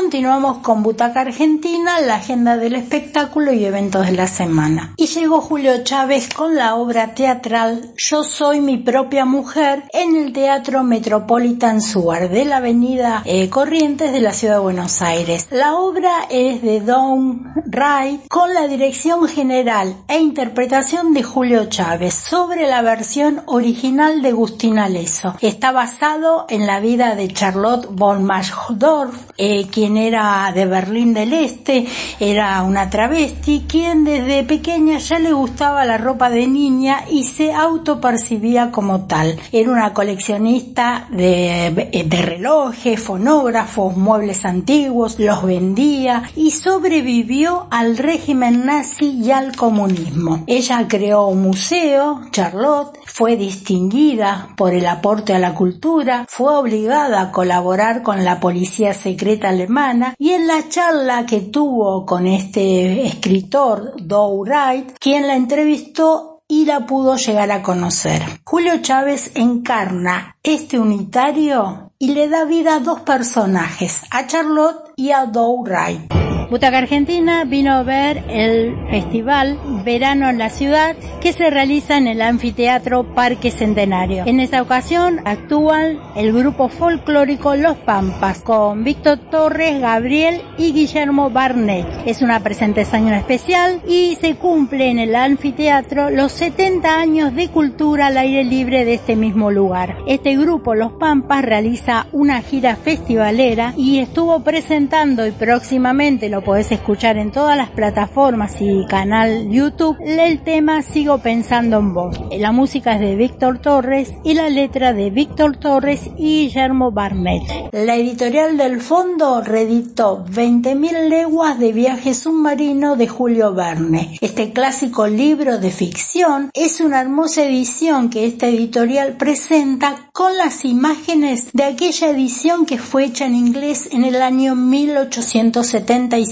continuamos con Butaca Argentina, la agenda del espectáculo y eventos de la semana. Y llegó Julio Chávez con la obra teatral Yo soy mi propia mujer en el Teatro Metropolitan Suar de la avenida eh, Corrientes de la ciudad de Buenos Aires. La obra es de Don Wright con la dirección general e interpretación de Julio Chávez sobre la versión original de Gustina Leso. Está basado en la vida de Charlotte von Maschdorf, eh, quien era de Berlín del Este, era una travesti, quien desde pequeña ya le gustaba la ropa de niña y se autopercibía como tal. Era una coleccionista de, relojes, fonógrafos, muebles antiguos, los vendía y sobrevivió al régimen nazi y al comunismo. Ella creó un museo, Charlotte, fue distinguida por el aporte a la cultura, fue obligada a colaborar con la policía secreta y en la charla que tuvo con este escritor, Dow Wright, quien la entrevistó y la pudo llegar a conocer. Julio Chávez encarna este unitario y le da vida a dos personajes, a Charlotte y a Dow Wright. Butaca Argentina vino a ver el festival Verano en la Ciudad que se realiza en el anfiteatro Parque Centenario. En esta ocasión actúan el grupo folclórico Los Pampas con Víctor Torres, Gabriel y Guillermo Barnet. Es una presentación especial y se cumple en el anfiteatro los 70 años de cultura al aire libre de este mismo lugar. Este grupo Los Pampas realiza una gira festivalera y estuvo presentando y próximamente lo lo podés escuchar en todas las plataformas y canal YouTube, el tema Sigo pensando en vos. La música es de Víctor Torres y la letra de Víctor Torres y Guillermo Barnet. La editorial del fondo reeditó 20.000 leguas de viaje submarino de Julio Verne. Este clásico libro de ficción es una hermosa edición que esta editorial presenta con las imágenes de aquella edición que fue hecha en inglés en el año 1875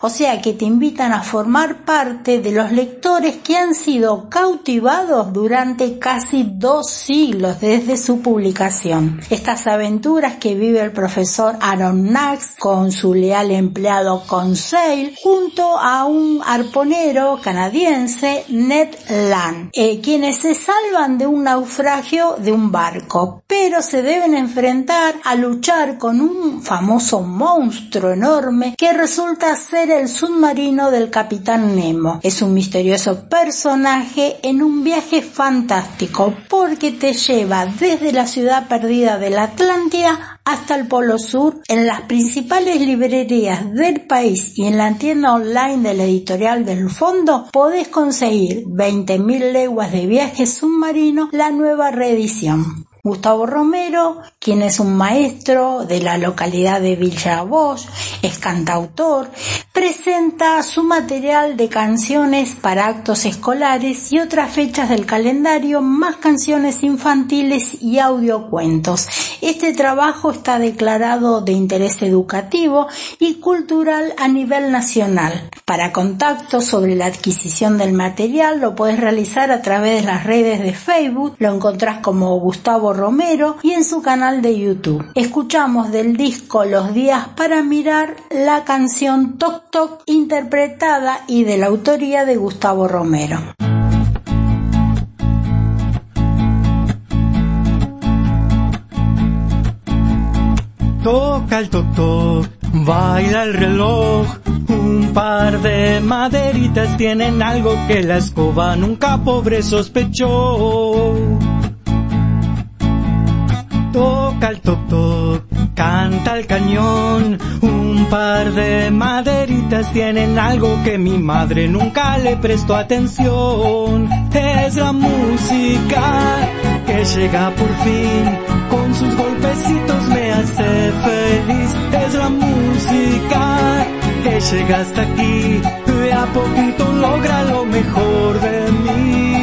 o sea que te invitan a formar parte de los lectores que han sido cautivados durante casi dos siglos desde su publicación. Estas aventuras que vive el profesor Aaron Knox con su leal empleado Conseil junto a un arponero canadiense Ned Land, eh, quienes se salvan de un naufragio de un barco, pero se deben enfrentar a luchar con un famoso monstruo enorme que resulta resulta ser el submarino del capitán Nemo. Es un misterioso personaje en un viaje fantástico porque te lleva desde la ciudad perdida de la Atlántida hasta el Polo Sur. En las principales librerías del país y en la tienda online de la editorial del fondo podés conseguir 20.000 leguas de viaje submarino, la nueva reedición. Gustavo Romero, quien es un maestro de la localidad de Villa Bosch, es cantautor, presenta su material de canciones para actos escolares y otras fechas del calendario, más canciones infantiles y audiocuentos. Este trabajo está declarado de interés educativo y cultural a nivel nacional. Para contacto sobre la adquisición del material lo puedes realizar a través de las redes de Facebook, lo encontrás como Gustavo Romero y en su canal de YouTube. Escuchamos del disco Los días para mirar la canción Toc Toc interpretada y de la autoría de Gustavo Romero. Toca el toc baila el reloj, un par de maderitas tienen algo que la escoba nunca pobre sospechó. Toca el toc toc, canta el cañón, un par de maderitas tienen algo que mi madre nunca le prestó atención. Es la música que llega por fin, con sus golpecitos Es la música que llega hasta aquí, de a poquito logra lo mejor de mí.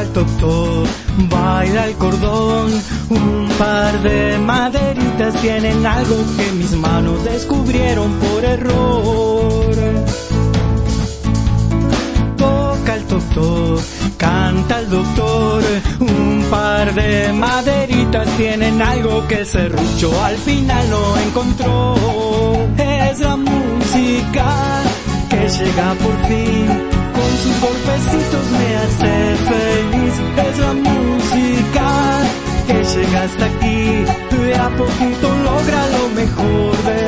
el toc baila el cordón, un par de maderitas tienen algo que mis manos descubrieron por error. Canta el doctor. Un par de maderitas tienen algo que el serrucho al final no encontró. Es la música que llega por fin, con sus golpecitos me hace feliz. Es la música que llega hasta aquí, de a poquito logra lo mejor de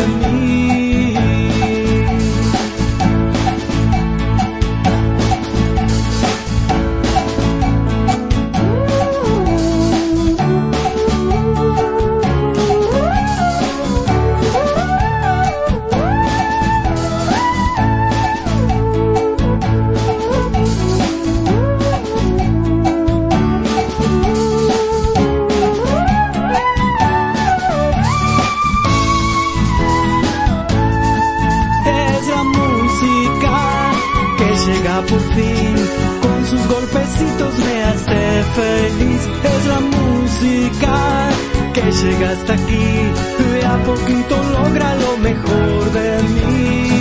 por fin con sus golpecitos me hace feliz. Es la música que llega hasta aquí y a poquito logra lo mejor de mí.